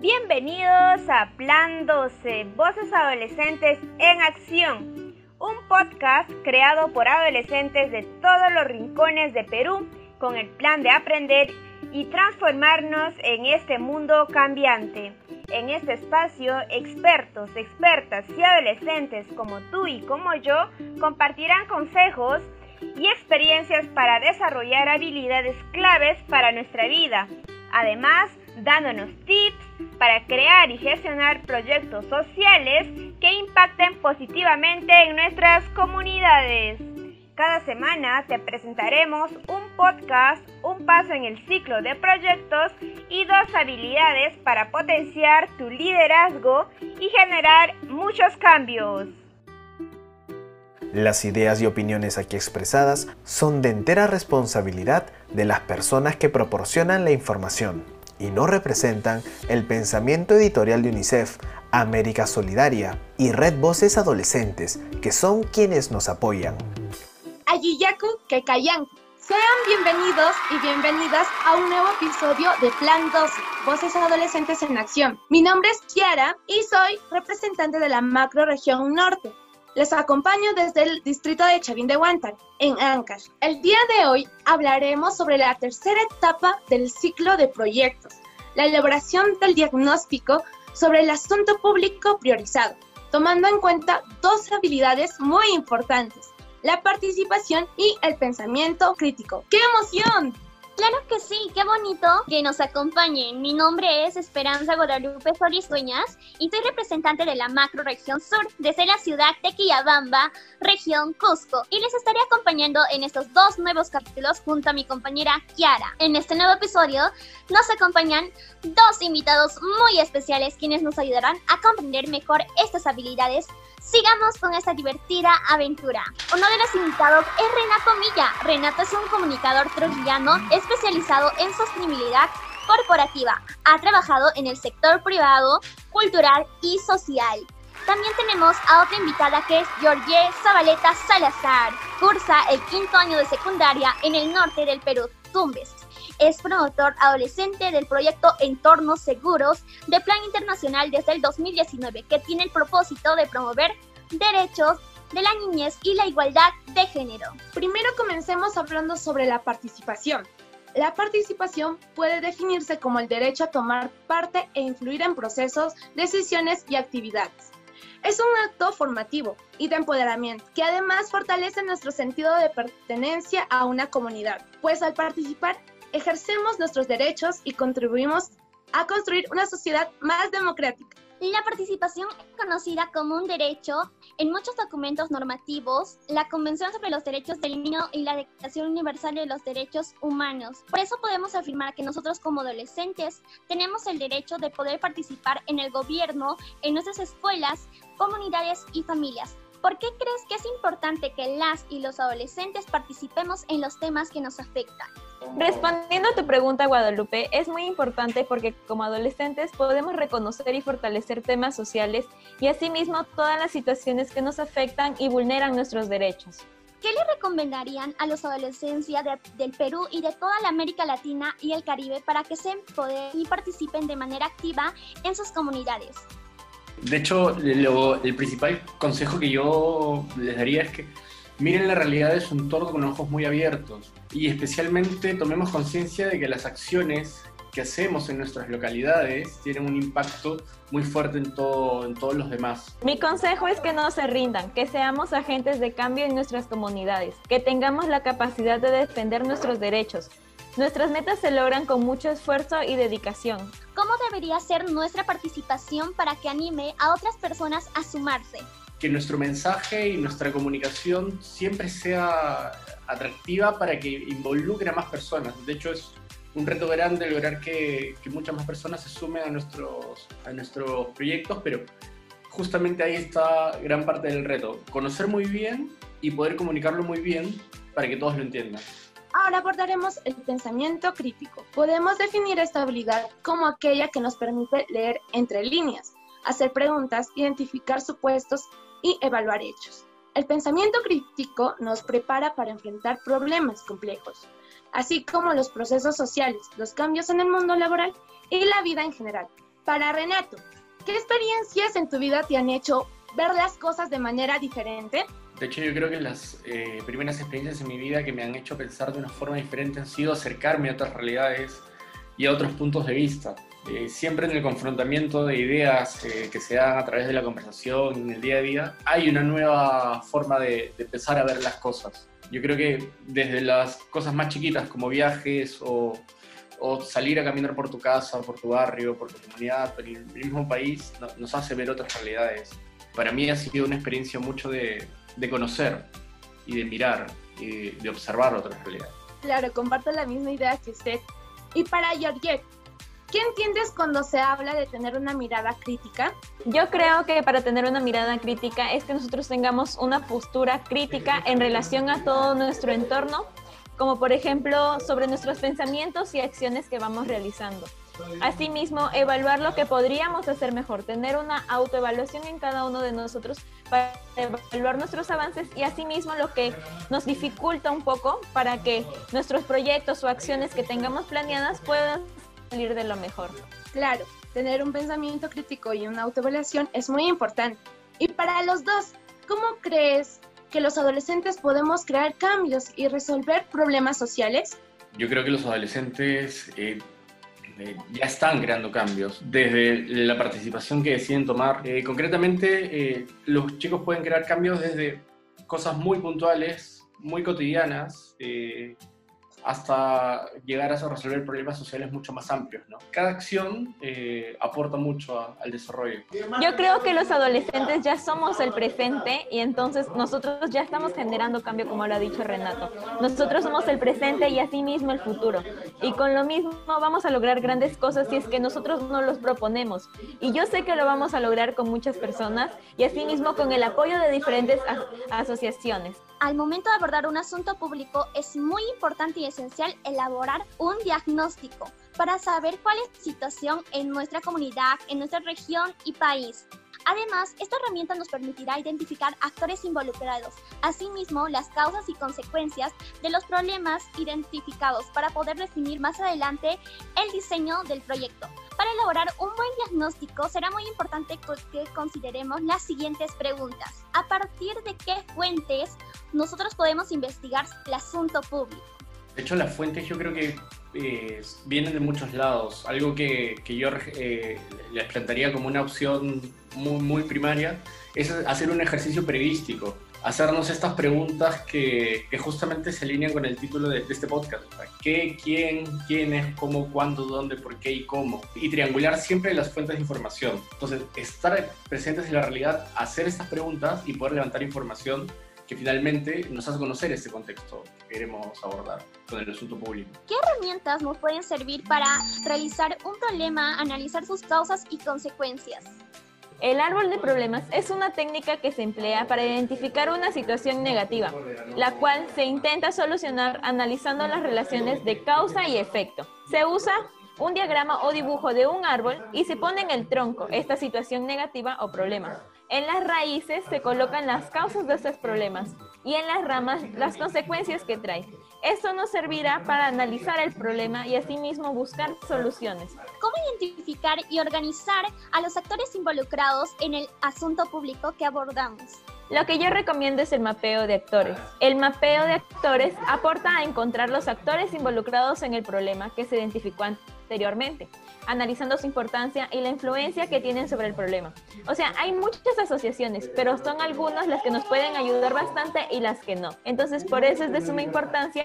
Bienvenidos a Plan 12, Voces Adolescentes en Acción, un podcast creado por adolescentes de todos los rincones de Perú con el plan de aprender y transformarnos en este mundo cambiante. En este espacio, expertos, expertas y adolescentes como tú y como yo compartirán consejos y experiencias para desarrollar habilidades claves para nuestra vida. Además, dándonos tips para crear y gestionar proyectos sociales que impacten positivamente en nuestras comunidades. Cada semana te presentaremos un podcast, un paso en el ciclo de proyectos y dos habilidades para potenciar tu liderazgo y generar muchos cambios. Las ideas y opiniones aquí expresadas son de entera responsabilidad de las personas que proporcionan la información y no representan el pensamiento editorial de UNICEF, América Solidaria y Red Voces Adolescentes, que son quienes nos apoyan. Ayiyaku Kekayan. Sean bienvenidos y bienvenidas a un nuevo episodio de Plan 12, Voces Adolescentes en Acción. Mi nombre es Kiara y soy representante de la macro región norte. Les acompaño desde el distrito de Chavín de Huántar, en Ancash. El día de hoy hablaremos sobre la tercera etapa del ciclo de proyectos, la elaboración del diagnóstico sobre el asunto público priorizado, tomando en cuenta dos habilidades muy importantes, la participación y el pensamiento crítico. ¡Qué emoción! Claro que sí, qué bonito que nos acompañen. Mi nombre es Esperanza Guadalupe Solís Dueñas y soy representante de la macro región sur, desde la ciudad de Quillabamba, región Cusco. Y les estaré acompañando en estos dos nuevos capítulos junto a mi compañera Kiara. En este nuevo episodio nos acompañan dos invitados muy especiales quienes nos ayudarán a comprender mejor estas habilidades Sigamos con esta divertida aventura. Uno de los invitados es Renato Milla. Renato es un comunicador trujillano especializado en sostenibilidad corporativa. Ha trabajado en el sector privado, cultural y social. También tenemos a otra invitada que es Georgie Zabaleta Salazar. Cursa el quinto año de secundaria en el norte del Perú, Tumbes. Es promotor adolescente del proyecto Entornos Seguros de Plan Internacional desde el 2019, que tiene el propósito de promover derechos de la niñez y la igualdad de género. Primero comencemos hablando sobre la participación. La participación puede definirse como el derecho a tomar parte e influir en procesos, decisiones y actividades. Es un acto formativo y de empoderamiento que además fortalece nuestro sentido de pertenencia a una comunidad, pues al participar ejercemos nuestros derechos y contribuimos a construir una sociedad más democrática. La participación es conocida como un derecho en muchos documentos normativos, la Convención sobre los Derechos del Niño y la Declaración Universal de los Derechos Humanos. Por eso podemos afirmar que nosotros como adolescentes tenemos el derecho de poder participar en el gobierno, en nuestras escuelas, comunidades y familias. ¿Por qué crees que es importante que las y los adolescentes participemos en los temas que nos afectan? Respondiendo a tu pregunta, Guadalupe, es muy importante porque como adolescentes podemos reconocer y fortalecer temas sociales y asimismo todas las situaciones que nos afectan y vulneran nuestros derechos. ¿Qué le recomendarían a los adolescencia del Perú y de toda la América Latina y el Caribe para que se empoderen y participen de manera activa en sus comunidades? De hecho, el principal consejo que yo les daría es que miren la realidad de su entorno con ojos muy abiertos y especialmente tomemos conciencia de que las acciones que hacemos en nuestras localidades tienen un impacto muy fuerte en, todo, en todos los demás. Mi consejo es que no se rindan, que seamos agentes de cambio en nuestras comunidades, que tengamos la capacidad de defender nuestros derechos. Nuestras metas se logran con mucho esfuerzo y dedicación. ¿Cómo debería ser nuestra participación para que anime a otras personas a sumarse? Que nuestro mensaje y nuestra comunicación siempre sea atractiva para que involucre a más personas. De hecho, es un reto grande lograr que, muchas más personas se sumen a nuestros, a nuestros proyectos, pero justamente ahí está gran parte del reto. Conocer muy bien y poder comunicarlo muy bien para que todos lo entiendan. Ahora abordaremos el pensamiento crítico. Podemos definir esta habilidad como aquella que nos permite leer entre líneas, hacer preguntas, identificar supuestos y evaluar hechos. El pensamiento crítico nos prepara para enfrentar problemas complejos, así como los procesos sociales, los cambios en el mundo laboral y la vida en general. Para Renato, ¿qué experiencias en tu vida te han hecho ver las cosas de manera diferente? De hecho, yo creo que las eh, primeras experiencias en mi vida que me han hecho pensar de una forma diferente han sido acercarme a otras realidades y a otros puntos de vista. Eh, siempre en el confrontamiento de ideas eh, que se dan a través de la conversación en el día a día, hay una nueva forma de, de, empezar a ver las cosas. Yo creo que desde las cosas más chiquitas como viajes o, o salir a caminar por tu casa, por tu barrio, por tu comunidad, por el mismo país, no, nos hace ver otras realidades. Para mí ha sido una experiencia mucho de, de conocer y de mirar y de observar otras realidades. Claro, comparto la misma idea que usted. Y para Georgette, ¿Qué entiendes cuando se habla de tener una mirada crítica? Yo creo que para tener una mirada crítica es que nosotros tengamos una postura crítica en relación a todo nuestro entorno, como por ejemplo sobre nuestros pensamientos y acciones que vamos realizando. Asimismo, evaluar lo que podríamos hacer mejor, tener una autoevaluación en cada uno de nosotros para evaluar nuestros avances y asimismo lo que nos dificulta un poco para que nuestros proyectos o acciones que tengamos planeadas puedan salir de lo mejor. Claro, tener un pensamiento crítico y una autoevaluación es muy importante. Y para los dos, ¿cómo crees que los adolescentes podemos crear cambios y resolver problemas sociales? Yo creo que los adolescentes eh, eh, ya están creando cambios desde la participación que deciden tomar. Eh, concretamente, eh, los chicos pueden crear cambios desde cosas muy puntuales, muy cotidianas, eh, hasta llegar a resolver problemas sociales mucho más amplios. ¿no? Cada acción eh, aporta mucho a, al desarrollo. Yo creo que los adolescentes ya somos el presente y entonces nosotros ya estamos generando cambio, como lo ha dicho Renato. Nosotros somos el presente y asimismo el futuro. Y con lo mismo vamos a lograr grandes cosas si es que nosotros no los proponemos. Y yo sé que lo vamos a lograr con muchas personas y asimismo con el apoyo de diferentes asociaciones. Al momento de abordar un asunto público es muy importante y esencial elaborar un diagnóstico para saber cuál es la situación en nuestra comunidad, en nuestra región y país. Además, esta herramienta nos permitirá identificar actores involucrados, asimismo las causas y consecuencias de los problemas identificados para poder definir más adelante el diseño del proyecto. Para elaborar un buen diagnóstico será muy importante que consideremos las siguientes preguntas. ¿A partir de qué fuentes nosotros podemos investigar el asunto público? De hecho, las fuentes yo creo que eh, vienen de muchos lados. Algo que, que yo eh, les plantearía como una opción muy, muy primaria es hacer un ejercicio periodístico, hacernos estas preguntas que, que justamente se alinean con el título de, de este podcast. ¿Qué, quién, quién es, cómo, cuándo, dónde, por qué y cómo? Y triangular siempre las fuentes de información. Entonces, estar presentes en la realidad, hacer estas preguntas y poder levantar información que finalmente nos hace conocer este contexto que queremos abordar con el asunto público. ¿Qué herramientas nos pueden servir para realizar un problema, analizar sus causas y consecuencias? El árbol de problemas es una técnica que se emplea para identificar una situación negativa, la cual se intenta solucionar analizando las relaciones de causa y efecto. Se usa un diagrama o dibujo de un árbol y se pone en el tronco esta situación negativa o problema. En las raíces se colocan las causas de estos problemas y en las ramas las consecuencias que trae. Esto nos servirá para analizar el problema y asimismo buscar soluciones. ¿Cómo identificar y organizar a los actores involucrados en el asunto público que abordamos? Lo que yo recomiendo es el mapeo de actores. El mapeo de actores aporta a encontrar los actores involucrados en el problema que se identificó anteriormente, analizando su importancia y la influencia que tienen sobre el problema. O sea, hay muchas asociaciones, pero son algunas las que nos pueden ayudar bastante y las que no. Entonces, por eso es de suma importancia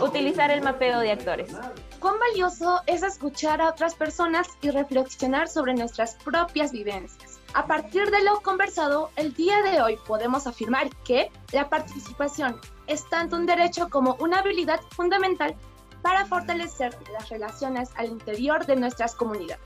utilizar el mapeo de actores. ¿Cuán valioso es escuchar a otras personas y reflexionar sobre nuestras propias vivencias? A partir de lo conversado, el día de hoy podemos afirmar que la participación es tanto un derecho como una habilidad fundamental para fortalecer las relaciones al interior de nuestras comunidades,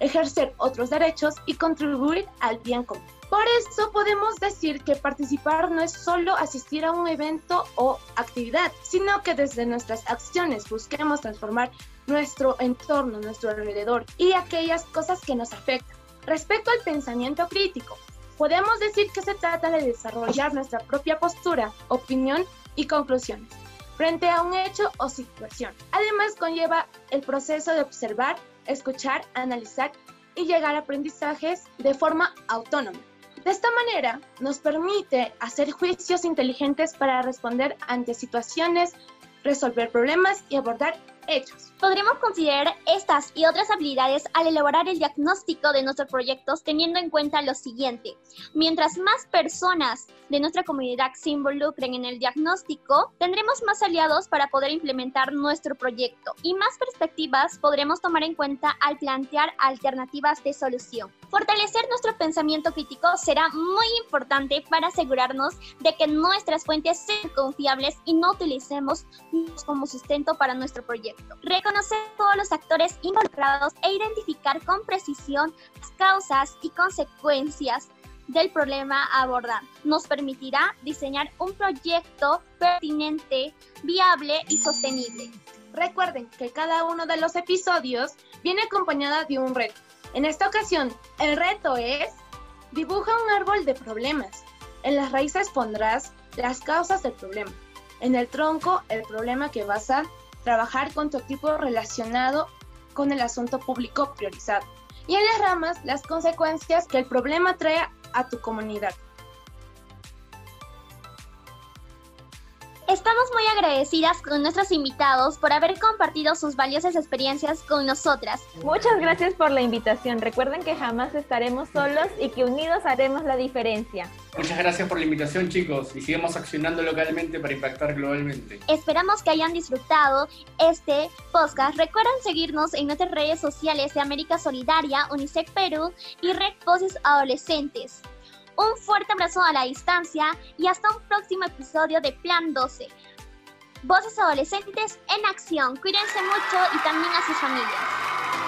ejercer otros derechos y contribuir al bien común. Por eso podemos decir que participar no es solo asistir a un evento o actividad, sino que desde nuestras acciones busquemos transformar nuestro entorno, nuestro alrededor y aquellas cosas que nos afectan. Respecto al pensamiento crítico, podemos decir que se trata de desarrollar nuestra propia postura, opinión y conclusiones frente a un hecho o situación. Además, conlleva el proceso de observar, escuchar, analizar y llegar a aprendizajes de forma autónoma. De esta manera, nos permite hacer juicios inteligentes para responder ante situaciones, resolver problemas y abordar hechos. Podremos considerar estas y otras habilidades al elaborar el diagnóstico de nuestros proyectos teniendo en cuenta lo siguiente. Mientras más personas de nuestra comunidad se involucren en el diagnóstico, tendremos más aliados para poder implementar nuestro proyecto y más perspectivas podremos tomar en cuenta al plantear alternativas de solución. Fortalecer nuestro pensamiento crítico será muy importante para asegurarnos de que nuestras fuentes sean confiables y no utilicemos como sustento para nuestro proyecto. Reconocer todos los actores involucrados e identificar con precisión las causas y consecuencias del problema a abordar. Nos permitirá diseñar un proyecto pertinente, viable y sostenible. Recuerden que cada uno de los episodios viene acompañado de un reto. En esta ocasión, el reto es dibuja un árbol de problemas. En las raíces pondrás las causas del problema. En el tronco, el problema que vas a trabajar con tu equipo relacionado con el asunto público priorizado. Y en las ramas, las consecuencias que el problema trae a tu comunidad. Estamos muy agradecidas con nuestros invitados por haber compartido sus valiosas experiencias con nosotras. Muchas gracias por la invitación. Recuerden que jamás estaremos solos y que unidos haremos la diferencia. Muchas gracias por la invitación chicos y sigamos accionando localmente para impactar globalmente. Esperamos que hayan disfrutado este podcast. Recuerden seguirnos en nuestras redes sociales de América Solidaria, UNICEF Perú y Red Voces Adolescentes. Un fuerte abrazo a la distancia y hasta un próximo episodio de Plan 12. Voces adolescentes en acción. Cuídense mucho y también a sus familias.